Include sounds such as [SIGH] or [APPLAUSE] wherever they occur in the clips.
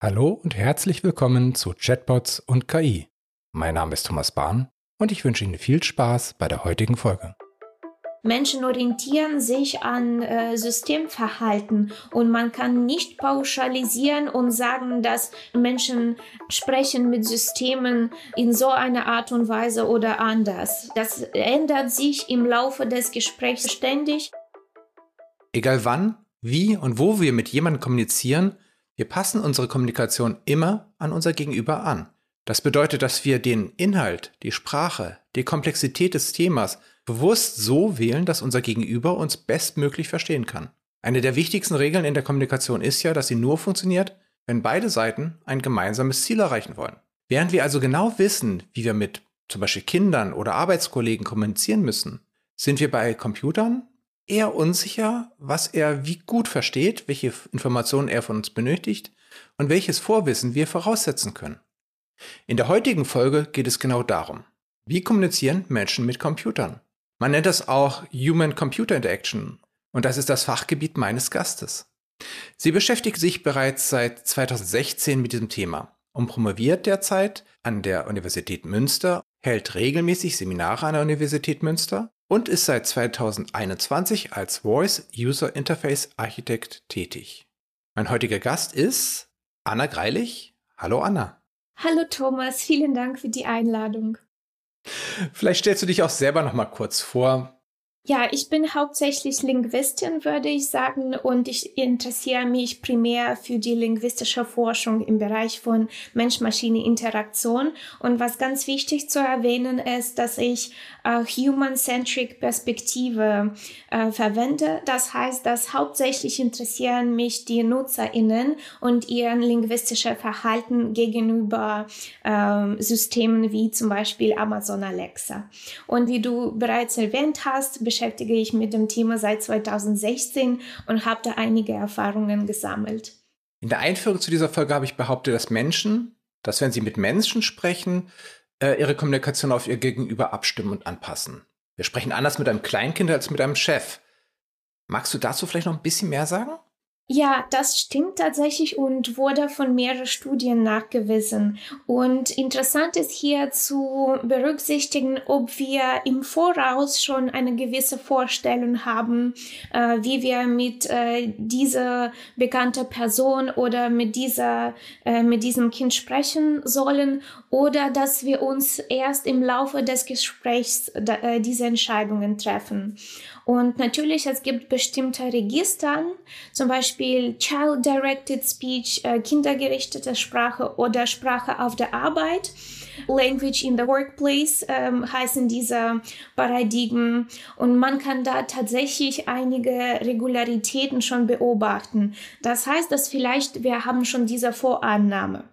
Hallo und herzlich willkommen zu Chatbots und KI. Mein Name ist Thomas Bahn und ich wünsche Ihnen viel Spaß bei der heutigen Folge. Menschen orientieren sich an äh, Systemverhalten und man kann nicht pauschalisieren und sagen, dass Menschen sprechen mit Systemen in so einer Art und Weise oder anders. Das ändert sich im Laufe des Gesprächs ständig. Egal wann, wie und wo wir mit jemandem kommunizieren, wir passen unsere Kommunikation immer an unser Gegenüber an. Das bedeutet, dass wir den Inhalt, die Sprache, die Komplexität des Themas bewusst so wählen, dass unser Gegenüber uns bestmöglich verstehen kann. Eine der wichtigsten Regeln in der Kommunikation ist ja, dass sie nur funktioniert, wenn beide Seiten ein gemeinsames Ziel erreichen wollen. Während wir also genau wissen, wie wir mit zum Beispiel Kindern oder Arbeitskollegen kommunizieren müssen, sind wir bei Computern eher unsicher, was er wie gut versteht, welche Informationen er von uns benötigt und welches Vorwissen wir voraussetzen können. In der heutigen Folge geht es genau darum. Wie kommunizieren Menschen mit Computern? Man nennt das auch Human-Computer Interaction und das ist das Fachgebiet meines Gastes. Sie beschäftigt sich bereits seit 2016 mit diesem Thema und promoviert derzeit an der Universität Münster, hält regelmäßig Seminare an der Universität Münster und ist seit 2021 als Voice User Interface Architekt tätig. Mein heutiger Gast ist Anna Greilich. Hallo Anna. Hallo Thomas, vielen Dank für die Einladung. Vielleicht stellst du dich auch selber noch mal kurz vor. Ja, ich bin hauptsächlich Linguistin, würde ich sagen, und ich interessiere mich primär für die linguistische Forschung im Bereich von Mensch-Maschine-Interaktion. Und was ganz wichtig zu erwähnen ist, dass ich äh, Human-Centric Perspektive äh, verwende. Das heißt, dass hauptsächlich interessieren mich die NutzerInnen und ihren linguistische Verhalten gegenüber äh, Systemen wie zum Beispiel Amazon Alexa. Und wie du bereits erwähnt hast, beschäftige ich mit dem Thema seit 2016 und habe da einige Erfahrungen gesammelt. In der Einführung zu dieser Folge habe ich behauptet, dass Menschen, dass wenn sie mit Menschen sprechen, äh, ihre Kommunikation auf ihr Gegenüber abstimmen und anpassen. Wir sprechen anders mit einem Kleinkind als mit einem Chef. Magst du dazu vielleicht noch ein bisschen mehr sagen? Ja, das stimmt tatsächlich und wurde von mehreren Studien nachgewiesen. Und interessant ist hier zu berücksichtigen, ob wir im Voraus schon eine gewisse Vorstellung haben, äh, wie wir mit äh, dieser bekannten Person oder mit dieser, äh, mit diesem Kind sprechen sollen oder dass wir uns erst im Laufe des Gesprächs äh, diese Entscheidungen treffen. Und natürlich, es gibt bestimmte Registern, zum Beispiel Child-Directed Speech, äh, kindergerichtete Sprache oder Sprache auf der Arbeit. Language in the Workplace ähm, heißen diese Paradigmen und man kann da tatsächlich einige Regularitäten schon beobachten. Das heißt, dass vielleicht wir haben schon diese Vorannahme.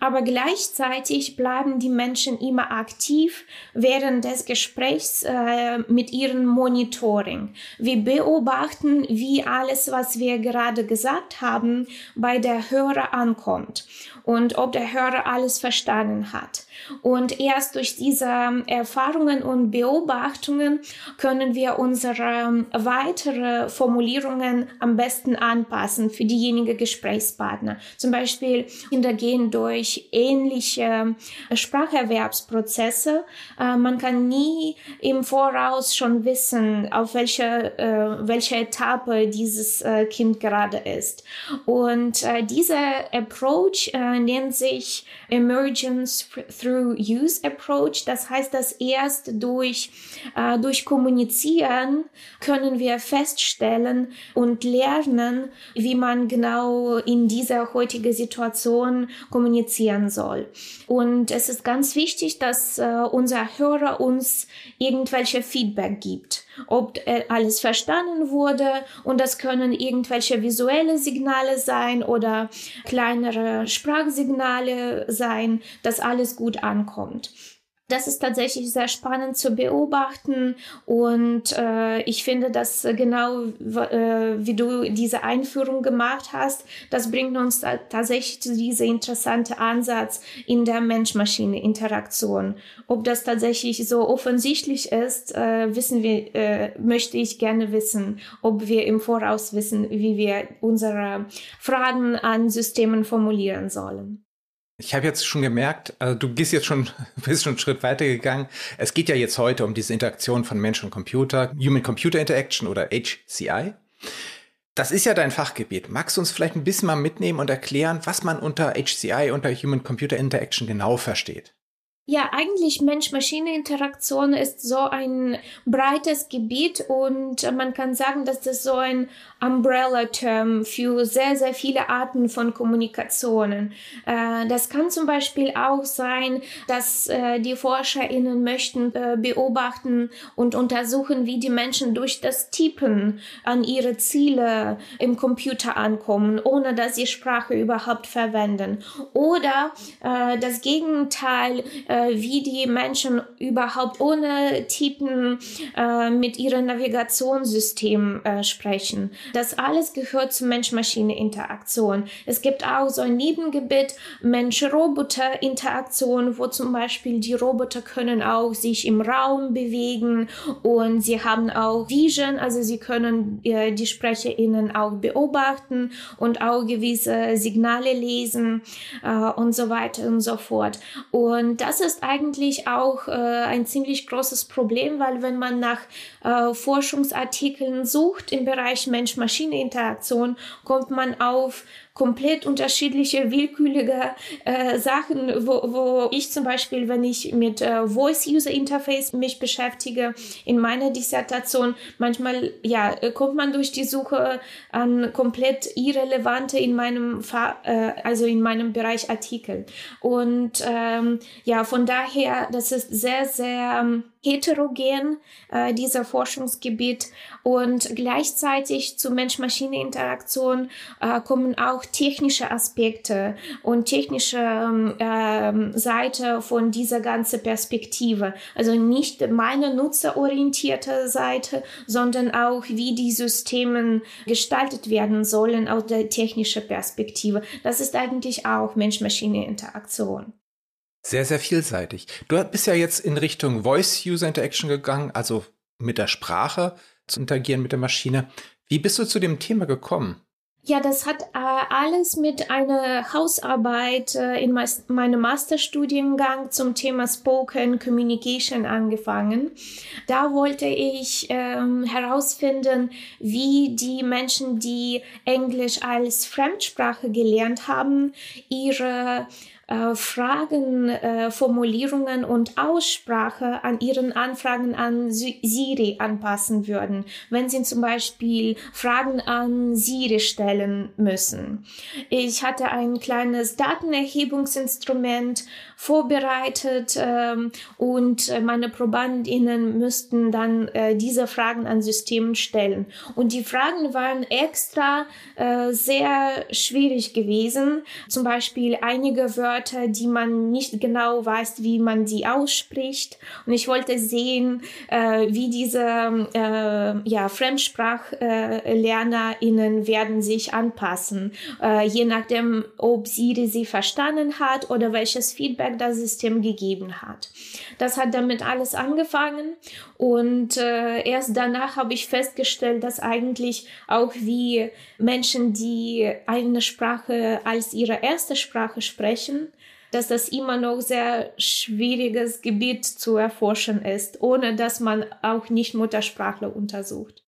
Aber gleichzeitig bleiben die Menschen immer aktiv während des Gesprächs äh, mit ihrem Monitoring. Wir beobachten, wie alles, was wir gerade gesagt haben, bei der Hörer ankommt und ob der Hörer alles verstanden hat. Und erst durch diese Erfahrungen und Beobachtungen können wir unsere weitere Formulierungen am besten anpassen für diejenige Gesprächspartner. Zum Beispiel Kinder gehen durch ähnliche Spracherwerbsprozesse. Äh, man kann nie im Voraus schon wissen, auf welcher äh, welche Etappe dieses äh, Kind gerade ist. Und dieser Approach nennt sich Emergence through Through-Use Approach. Das heißt, dass erst durch, äh, durch Kommunizieren können wir feststellen und lernen, wie man genau in dieser heutigen Situation kommunizieren soll. Und es ist ganz wichtig, dass äh, unser Hörer uns irgendwelche Feedback gibt ob alles verstanden wurde und das können irgendwelche visuelle Signale sein oder kleinere Sprachsignale sein, dass alles gut ankommt. Das ist tatsächlich sehr spannend zu beobachten und äh, ich finde, dass genau äh, wie du diese Einführung gemacht hast, das bringt uns da tatsächlich zu diesem interessanten Ansatz in der Mensch-Maschine-Interaktion. Ob das tatsächlich so offensichtlich ist, äh, wissen wir, äh, möchte ich gerne wissen, ob wir im Voraus wissen, wie wir unsere Fragen an Systemen formulieren sollen. Ich habe jetzt schon gemerkt, also du gehst jetzt schon, [LAUGHS] bist schon einen Schritt weiter gegangen. Es geht ja jetzt heute um diese Interaktion von Mensch und Computer, Human-Computer Interaction oder HCI. Das ist ja dein Fachgebiet. Magst du uns vielleicht ein bisschen mal mitnehmen und erklären, was man unter HCI, unter Human-Computer Interaction genau versteht? Ja, eigentlich Mensch-Maschine-Interaktion ist so ein breites Gebiet und man kann sagen, dass das so ein Umbrella-Term für sehr, sehr viele Arten von Kommunikationen. Äh, das kann zum Beispiel auch sein, dass äh, die ForscherInnen möchten äh, beobachten und untersuchen, wie die Menschen durch das Tippen an ihre Ziele im Computer ankommen, ohne dass sie Sprache überhaupt verwenden. Oder das Gegenteil, wie die Menschen überhaupt ohne Tippen mit ihrem Navigationssystem sprechen. Das alles gehört zur Mensch-Maschine-Interaktion. Es gibt auch so ein Nebengebiet Mensch-Roboter-Interaktion, wo zum Beispiel die Roboter können auch sich im Raum bewegen und sie haben auch Vision, also sie können äh, die SprecherInnen auch beobachten und auch gewisse Signale lesen äh, und so weiter und so fort. Und das ist eigentlich auch äh, ein ziemlich großes Problem, weil wenn man nach äh, Forschungsartikeln sucht im Bereich Mensch-Maschine-Interaktion, kommt man auf komplett unterschiedliche, willkürliche äh, Sachen, wo, wo ich zum Beispiel, wenn ich mit äh, Voice-User-Interface mich beschäftige, in meiner Dissertation, manchmal, ja, kommt man durch die Suche an komplett irrelevante in meinem, Fa äh, also in meinem Bereich Artikel. Und ähm, ja, von daher, das ist sehr, sehr ähm, heterogen, äh, dieser Forschungsgebiet. Und gleichzeitig zu Mensch-Maschine-Interaktion äh, kommen auch technische Aspekte und technische ähm, Seite von dieser ganzen Perspektive. Also nicht meine nutzerorientierte Seite, sondern auch wie die Systeme gestaltet werden sollen aus der technischen Perspektive. Das ist eigentlich auch Mensch-Maschine-Interaktion. Sehr, sehr vielseitig. Du bist ja jetzt in Richtung Voice-User Interaction gegangen, also mit der Sprache zu interagieren mit der Maschine. Wie bist du zu dem Thema gekommen? Ja, das hat äh, alles mit einer Hausarbeit äh, in meinem Masterstudiengang zum Thema Spoken Communication angefangen. Da wollte ich ähm, herausfinden, wie die Menschen, die Englisch als Fremdsprache gelernt haben, ihre äh, Fragen, äh, Formulierungen und Aussprache an ihren Anfragen an Siri anpassen würden, wenn sie zum Beispiel Fragen an Siri stellen müssen. Ich hatte ein kleines Datenerhebungsinstrument vorbereitet ähm, und meine Probandinnen müssten dann äh, diese Fragen an Systemen stellen. Und die Fragen waren extra äh, sehr schwierig gewesen. Zum Beispiel einige Wörter, die man nicht genau weiß, wie man sie ausspricht. Und ich wollte sehen, äh, wie diese äh, ja, FremdsprachlernerInnen werden sich anpassen, äh, je nachdem, ob sie sie verstanden hat oder welches Feedback Feedback das System gegeben hat. Das hat damit alles angefangen und äh, erst danach habe ich festgestellt, dass eigentlich auch wie Menschen, die eine Sprache als ihre erste Sprache sprechen, dass das immer noch sehr schwieriges Gebiet zu erforschen ist, ohne dass man auch nicht Muttersprachler untersucht.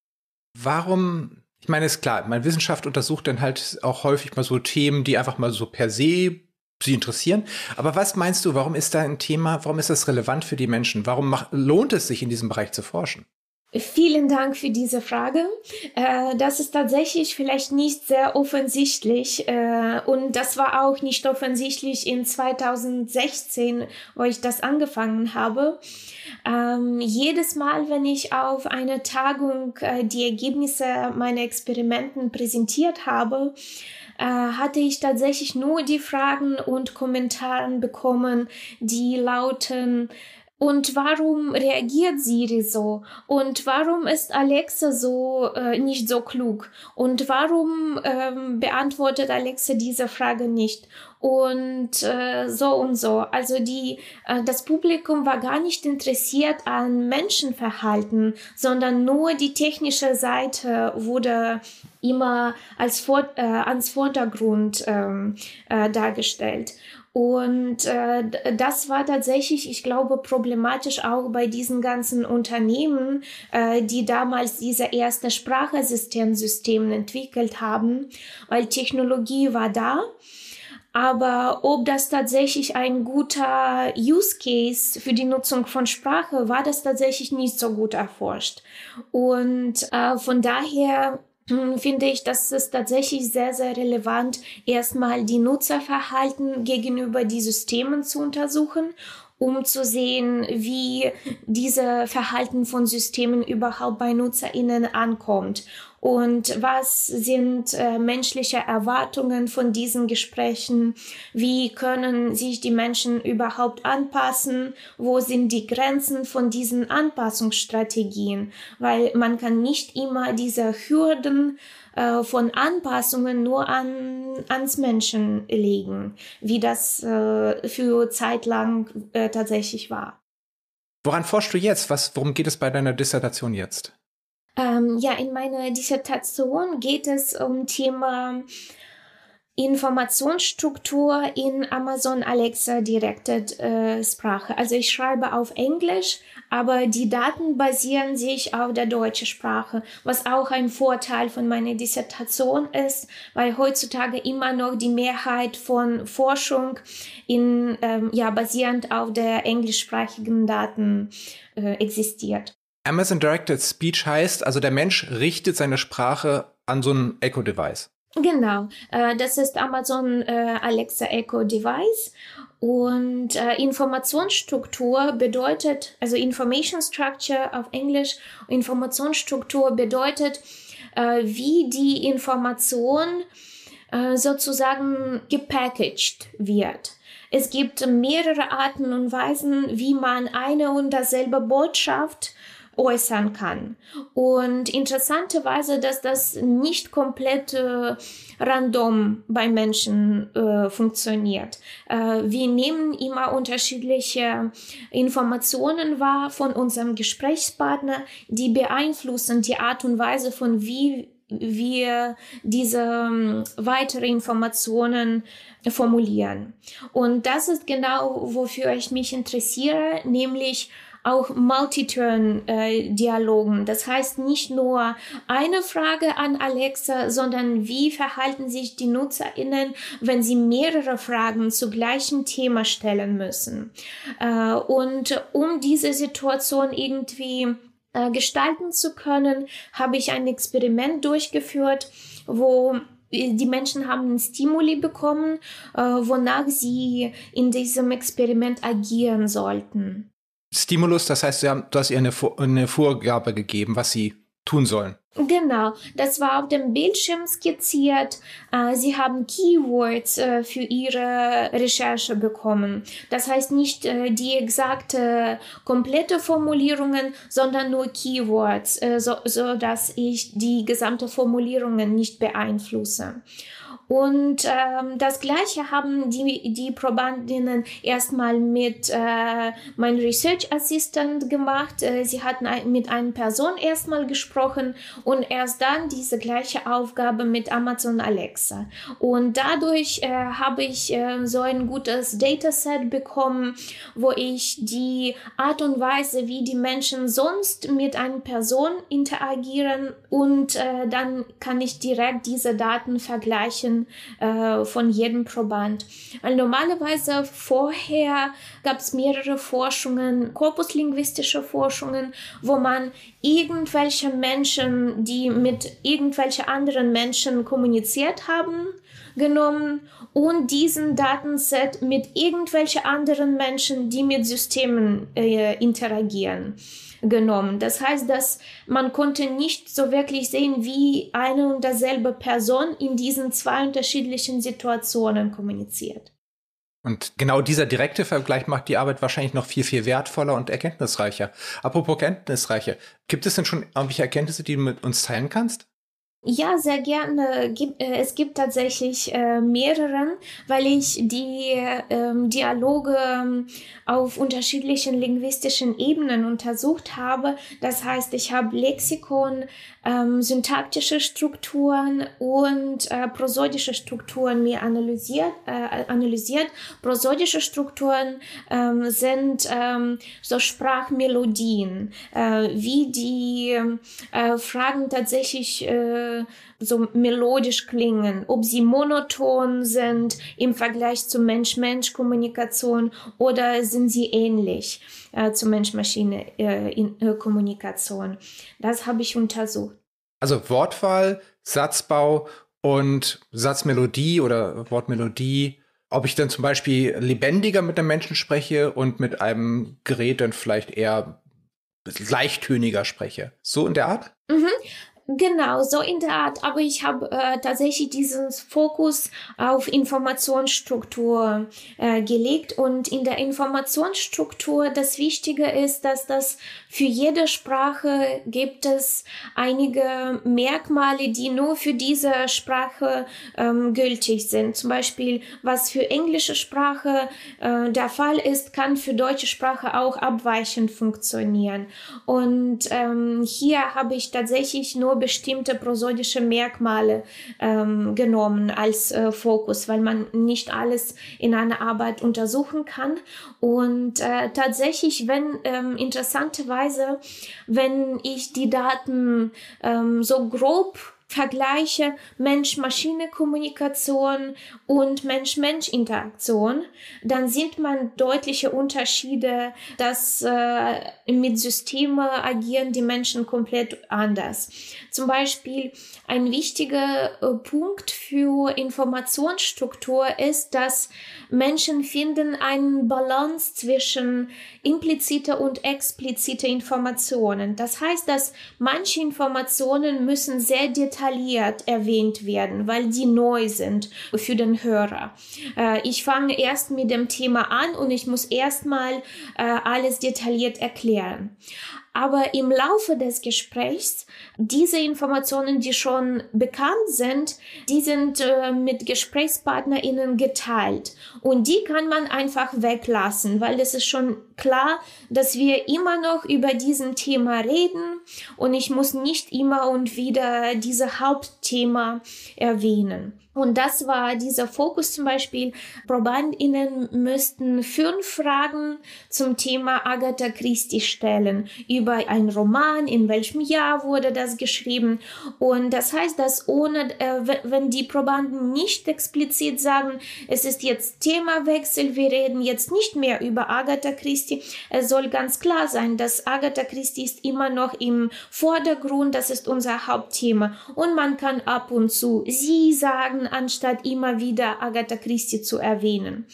Warum ich meine, ist klar, meine Wissenschaft untersucht dann halt auch häufig mal so Themen, die einfach mal so per se sie interessieren. Aber was meinst du, warum ist da ein Thema, warum ist das relevant für die Menschen? Warum macht, lohnt es sich, in diesem Bereich zu forschen? Vielen Dank für diese Frage. Äh, das ist tatsächlich vielleicht nicht sehr offensichtlich äh, und das war auch nicht offensichtlich in 2016, wo ich das angefangen habe. Ähm, jedes Mal, wenn ich auf einer Tagung äh, die Ergebnisse meiner Experimenten präsentiert habe, hatte ich tatsächlich nur die Fragen und Kommentare bekommen, die lauten, Und warum reagiert Siri so? Und warum ist Alexa so äh, nicht so klug? Und warum ähm, beantwortet Alexa diese Frage nicht? Und äh, so und so. Also die, äh, das Publikum war gar nicht interessiert an Menschenverhalten, sondern nur die technische Seite wurde immer als vor, äh, ans Vordergrund ähm, äh, dargestellt. Und äh, das war tatsächlich, ich glaube, problematisch auch bei diesen ganzen Unternehmen, äh, die damals diese erste Sprachassistenzsystem entwickelt haben, weil Technologie war da. Aber ob das tatsächlich ein guter Use Case für die Nutzung von Sprache war, das tatsächlich nicht so gut erforscht. Und äh, von daher finde ich, dass es tatsächlich sehr, sehr relevant, erstmal die Nutzerverhalten gegenüber die Systemen zu untersuchen um zu sehen, wie diese Verhalten von Systemen überhaupt bei NutzerInnen ankommt und was sind äh, menschliche Erwartungen von diesen Gesprächen, wie können sich die Menschen überhaupt anpassen, wo sind die Grenzen von diesen Anpassungsstrategien, weil man kann nicht immer diese Hürden äh, von Anpassungen nur an, ans Menschen legen, wie das äh, für zeitlang äh, tatsächlich war. Woran forschst du jetzt? Was, worum geht es bei deiner Dissertation jetzt? Ähm, ja, in meiner Dissertation geht es um Thema Informationsstruktur in Amazon Alexa Directed äh, Sprache. Also ich schreibe auf Englisch, aber die Daten basieren sich auf der deutschen Sprache, was auch ein Vorteil von meiner Dissertation ist, weil heutzutage immer noch die Mehrheit von Forschung in ähm, ja basierend auf der englischsprachigen Daten äh, existiert. Amazon Directed Speech heißt, also der Mensch richtet seine Sprache an so ein Echo-Device. Genau, äh, das ist Amazon äh, Alexa Echo Device und äh, Informationsstruktur bedeutet, also Information Structure auf Englisch, Informationsstruktur bedeutet, äh, wie die Information äh, sozusagen gepackaged wird. Es gibt mehrere Arten und Weisen, wie man eine und dasselbe Botschaft äußern kann. Und interessanterweise, dass das nicht komplett äh, random bei Menschen äh, funktioniert. Äh, wir nehmen immer unterschiedliche Informationen wahr von unserem Gesprächspartner, die beeinflussen die Art und Weise von wie wir diese ähm, weitere Informationen formulieren. Und das ist genau, wofür ich mich interessiere, nämlich auch Multiturn-Dialogen. Äh, das heißt nicht nur eine Frage an Alexa, sondern wie verhalten sich die NutzerInnen, wenn sie mehrere Fragen zu gleichem Thema stellen müssen. Äh, und um diese Situation irgendwie äh, gestalten zu können, habe ich ein Experiment durchgeführt, wo die Menschen haben einen Stimuli bekommen, äh, wonach sie in diesem Experiment agieren sollten. Stimulus, das heißt, du hast ihr eine, eine Vorgabe gegeben, was sie tun sollen. Genau, das war auf dem Bildschirm skizziert. Äh, sie haben Keywords äh, für ihre Recherche bekommen. Das heißt nicht äh, die exakte komplette Formulierungen, sondern nur Keywords, so, so dass ich die gesamte Formulierungen nicht beeinflusse. Und ähm, das Gleiche haben die, die Probandinnen erstmal mit äh, meinem Research Assistant gemacht. Äh, sie hatten ein, mit einer Person erstmal gesprochen und erst dann diese gleiche Aufgabe mit Amazon Alexa. Und dadurch äh, habe ich äh, so ein gutes Dataset bekommen, wo ich die Art und Weise, wie die Menschen sonst mit einer Person interagieren und äh, dann kann ich direkt diese Daten vergleichen äh, von jedem Proband. Weil normalerweise vorher gab es mehrere Forschungen, korpuslinguistische Forschungen, wo man irgendwelche Menschen, die mit irgendwelchen anderen Menschen kommuniziert haben, genommen und diesen Datenset mit irgendwelchen anderen Menschen, die mit Systemen äh, interagieren genommen. Das heißt, dass man konnte nicht so wirklich sehen, wie eine und derselbe Person in diesen zwei unterschiedlichen Situationen kommuniziert. Und genau dieser direkte Vergleich macht die Arbeit wahrscheinlich noch viel, viel wertvoller und erkenntnisreicher. Apropos erkenntnisreicher, gibt es denn schon irgendwelche Erkenntnisse, die du mit uns teilen kannst? Ja, sehr gerne. Äh, es gibt tatsächlich äh, mehreren, weil ich die ähm, Dialoge ähm, auf unterschiedlichen linguistischen Ebenen untersucht habe. Das heißt, ich habe Lexikon, ähm, syntaktische Strukturen und äh, prosodische Strukturen mir analysiert. Analysiert. Prosodische Strukturen sind so Sprachmelodien, wie die Fragen tatsächlich so melodisch klingen, ob sie monoton sind im Vergleich zu Mensch-Mensch-Kommunikation oder sind sie ähnlich äh, zu Mensch-Maschine-Kommunikation. Äh, das habe ich untersucht. Also Wortwahl, Satzbau und Satzmelodie oder Wortmelodie. Ob ich dann zum Beispiel lebendiger mit einem Menschen spreche und mit einem Gerät dann vielleicht eher leichttöniger spreche. So in der Art? Mhm. Genau, so in der Art. Aber ich habe äh, tatsächlich diesen Fokus auf Informationsstruktur äh, gelegt. Und in der Informationsstruktur das Wichtige ist, dass das für jede Sprache gibt es einige Merkmale, die nur für diese Sprache ähm, gültig sind. Zum Beispiel, was für englische Sprache äh, der Fall ist, kann für deutsche Sprache auch abweichend funktionieren. Und ähm, hier habe ich tatsächlich nur bestimmte prosodische Merkmale ähm, genommen als äh, Fokus, weil man nicht alles in einer Arbeit untersuchen kann. Und äh, tatsächlich, wenn ähm, interessanterweise, wenn ich die Daten ähm, so grob vergleiche Mensch-Maschine-Kommunikation und Mensch-Mensch-Interaktion, dann sieht man deutliche Unterschiede, dass äh, mit Systemen agieren die Menschen komplett anders. Zum Beispiel ein wichtiger äh, Punkt für Informationsstruktur ist, dass Menschen finden einen Balance zwischen implizite und explizite Informationen. Das heißt, dass manche Informationen müssen sehr detailliert detailliert erwähnt werden, weil die neu sind für den Hörer. Äh, ich fange erst mit dem Thema an und ich muss erstmal äh, alles detailliert erklären. Aber im Laufe des Gesprächs, diese Informationen, die schon bekannt sind, die sind äh, mit GesprächspartnerInnen geteilt. Und die kann man einfach weglassen, weil es ist schon klar, dass wir immer noch über diesen Thema reden und ich muss nicht immer und wieder diese Hauptthema erwähnen. Und das war dieser Fokus zum Beispiel. ProbandInnen müssten fünf Fragen zum Thema Agatha Christie stellen. Über einen Roman, in welchem Jahr wurde das geschrieben. Und das heißt, dass ohne, äh, wenn die Probanden nicht explizit sagen, es ist jetzt Themawechsel, wir reden jetzt nicht mehr über Agatha Christie, es soll ganz klar sein, dass Agatha Christie ist immer noch im Vordergrund, das ist unser Hauptthema. Und man kann ab und zu sie sagen, anstatt immer wieder Agatha Christie zu erwähnen.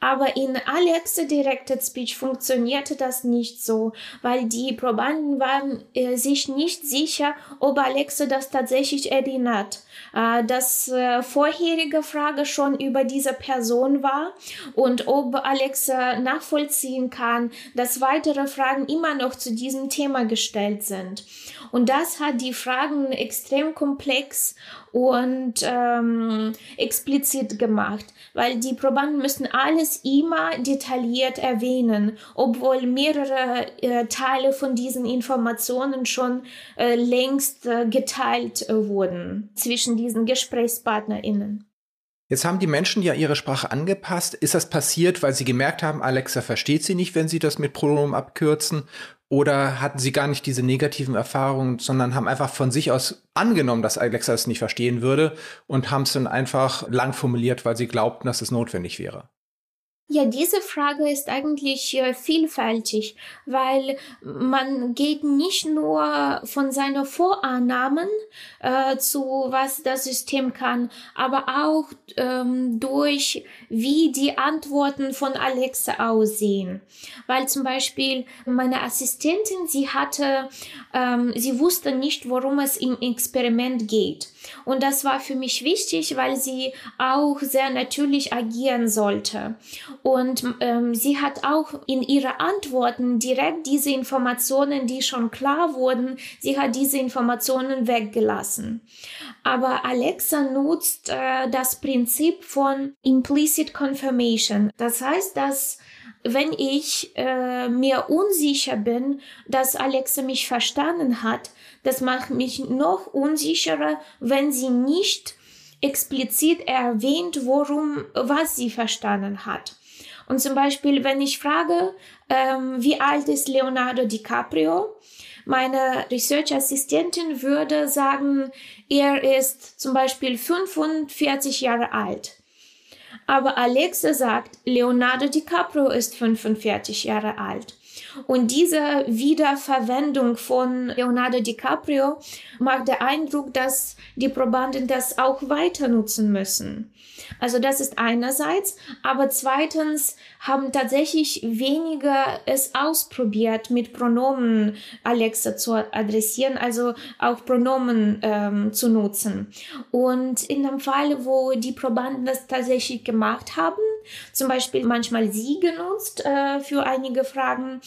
Aber in Alexa Directed Speech funktionierte das nicht so, weil die Probanden waren äh, sich nicht sicher, ob Alexa das tatsächlich erinnert. Äh, dass äh, vorherige Frage schon über diese Person war und ob Alexa nachvollziehen kann, dass weitere Fragen immer noch zu diesem Thema gestellt sind. Und das hat die Fragen extrem komplex und ähm, explizit gemacht, weil die Probanden müssen alles immer detailliert erwähnen, obwohl mehrere äh, Teile von diesen Informationen schon äh, längst äh, geteilt äh, wurden zwischen diesen GesprächspartnerInnen. Jetzt haben die Menschen ja ihre Sprache angepasst. Ist das passiert, weil sie gemerkt haben, Alexa versteht sie nicht, wenn sie das mit Pronomen abkürzen? Oder hatten sie gar nicht diese negativen Erfahrungen, sondern haben einfach von sich aus angenommen, dass Alexa es nicht verstehen würde und haben es dann einfach lang formuliert, weil sie glaubten, dass es notwendig wäre? Ja, diese Frage ist eigentlich äh, vielfältig, weil man geht nicht nur von seinen Vorannahmen äh, zu, was das System kann, aber auch ähm, durch, wie die Antworten von Alexa aussehen. Weil zum Beispiel meine Assistentin, sie hatte, ähm, sie wusste nicht, worum es im Experiment geht. Und das war für mich wichtig, weil sie auch sehr natürlich agieren sollte. Und ähm, sie hat auch in ihre Antworten direkt diese Informationen, die schon klar wurden, sie hat diese Informationen weggelassen. Aber Alexa nutzt äh, das Prinzip von Implicit Confirmation. Das heißt, dass wenn ich äh, mir unsicher bin, dass Alexa mich verstanden hat, das macht mich noch unsicherer, wenn sie nicht explizit erwähnt, worum, was sie verstanden hat. Und zum Beispiel, wenn ich frage, ähm, wie alt ist Leonardo DiCaprio, meine Research-Assistentin würde sagen, er ist zum Beispiel 45 Jahre alt. Aber Alexa sagt, Leonardo DiCaprio ist 45 Jahre alt. Und diese Wiederverwendung von Leonardo DiCaprio macht den Eindruck, dass die Probanden das auch weiter nutzen müssen. Also das ist einerseits, aber zweitens haben tatsächlich weniger es ausprobiert, mit Pronomen Alexa zu adressieren, also auch Pronomen ähm, zu nutzen. Und in dem Fall, wo die Probanden das tatsächlich gemacht haben, zum Beispiel manchmal sie genutzt äh, für einige Fragen,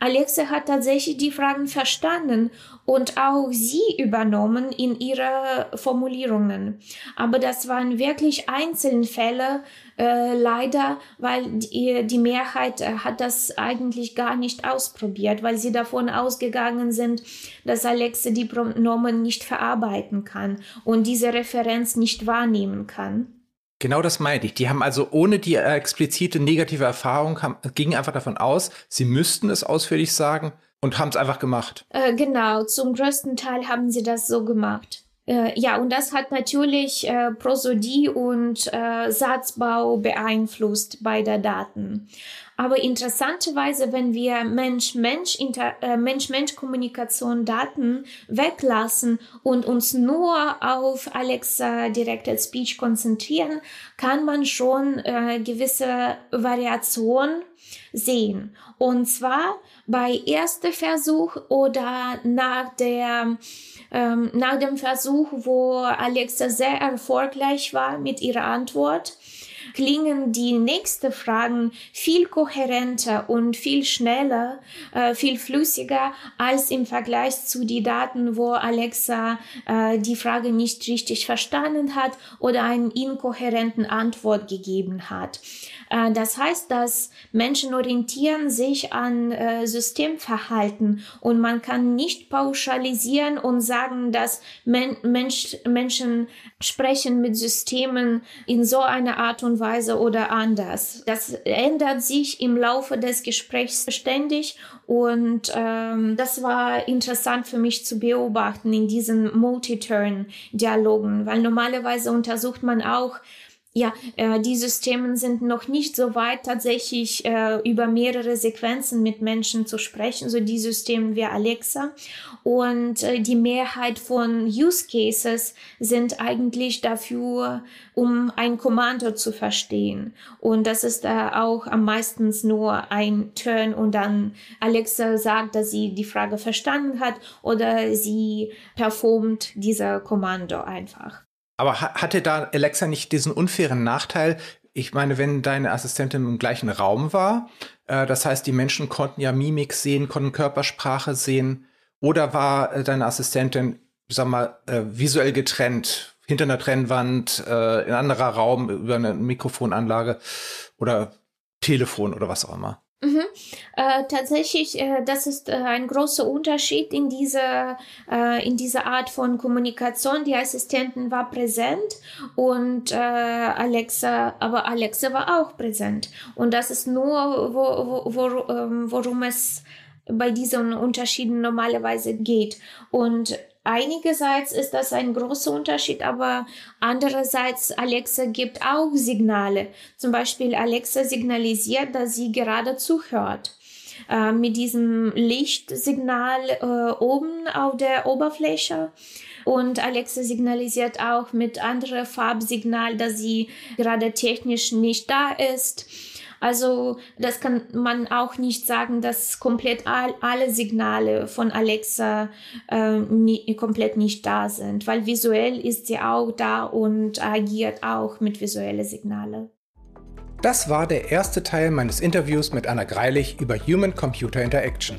Alexa hat tatsächlich die Fragen verstanden und auch sie übernommen in ihre Formulierungen. Aber das waren wirklich Einzelfälle, äh, leider, weil die, die Mehrheit äh, hat das eigentlich gar nicht ausprobiert, weil sie davon ausgegangen sind, dass Alexa die Pronomen nicht verarbeiten kann und diese Referenz nicht wahrnehmen kann. Genau das meinte ich. Die haben also ohne die äh, explizite negative Erfahrung, haben, gingen einfach davon aus, sie müssten es ausführlich sagen und haben es einfach gemacht. Äh, genau, zum größten Teil haben sie das so gemacht. Äh, ja, und das hat natürlich äh, Prosodie und äh, Satzbau beeinflusst bei der Daten. Aber interessanterweise, wenn wir Mensch-Mensch-Kommunikation äh, Daten weglassen und uns nur auf Alexa Directed Speech konzentrieren, kann man schon äh, gewisse Variationen sehen. Und zwar bei erster Versuch oder nach der ähm, nach dem Versuch, wo Alexa sehr erfolgreich war mit ihrer Antwort, klingen die nächsten Fragen viel kohärenter und viel schneller, äh, viel flüssiger als im Vergleich zu den Daten, wo Alexa äh, die Frage nicht richtig verstanden hat oder einen inkohärenten Antwort gegeben hat. Äh, das heißt, dass Menschen orientieren sich an äh, Systemverhalten und man kann nicht pauschalisieren und sagen, dass Men Mensch, Menschen sprechen mit Systemen in so einer Art und Weise oder anders. Das ändert sich im Laufe des Gesprächs ständig und ähm, das war interessant für mich zu beobachten in diesen Multi-Turn-Dialogen, weil normalerweise untersucht man auch, ja, äh, die Systeme sind noch nicht so weit, tatsächlich äh, über mehrere Sequenzen mit Menschen zu sprechen, so die Systeme wie Alexa. Und äh, die Mehrheit von Use Cases sind eigentlich dafür, um ein Kommando zu verstehen. Und das ist äh, auch am meisten nur ein Turn und dann Alexa sagt, dass sie die Frage verstanden hat oder sie performt dieser Kommando einfach. Aber hatte da Alexa nicht diesen unfairen Nachteil? Ich meine, wenn deine Assistentin im gleichen Raum war, äh, das heißt, die Menschen konnten ja Mimik sehen, konnten Körpersprache sehen, oder war äh, deine Assistentin, sag mal, äh, visuell getrennt, hinter einer Trennwand, äh, in anderer Raum, über eine Mikrofonanlage oder Telefon oder was auch immer? Mhm. Äh, tatsächlich, äh, das ist äh, ein großer Unterschied in dieser, äh, in dieser Art von Kommunikation. Die Assistentin war präsent und äh, Alexa, aber Alexa war auch präsent. Und das ist nur, wo, wo, wo, ähm, worum es bei diesen Unterschieden normalerweise geht. Und Einigerseits ist das ein großer Unterschied, aber andererseits Alexa gibt auch Signale. Zum Beispiel Alexa signalisiert, dass sie gerade zuhört. Äh, mit diesem Lichtsignal äh, oben auf der Oberfläche. Und Alexa signalisiert auch mit anderem Farbsignal, dass sie gerade technisch nicht da ist. Also das kann man auch nicht sagen, dass komplett all, alle Signale von Alexa äh, nie, komplett nicht da sind, weil visuell ist sie auch da und agiert auch mit visuellen Signalen. Das war der erste Teil meines Interviews mit Anna Greilich über Human-Computer Interaction.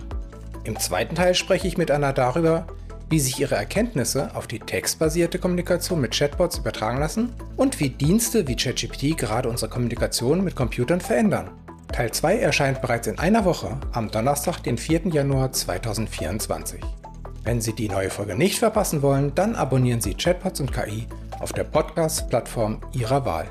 Im zweiten Teil spreche ich mit Anna darüber, wie sich ihre Erkenntnisse auf die textbasierte Kommunikation mit Chatbots übertragen lassen und wie Dienste wie ChatGPT gerade unsere Kommunikation mit Computern verändern. Teil 2 erscheint bereits in einer Woche am Donnerstag, den 4. Januar 2024. Wenn Sie die neue Folge nicht verpassen wollen, dann abonnieren Sie Chatbots und KI auf der Podcast-Plattform Ihrer Wahl.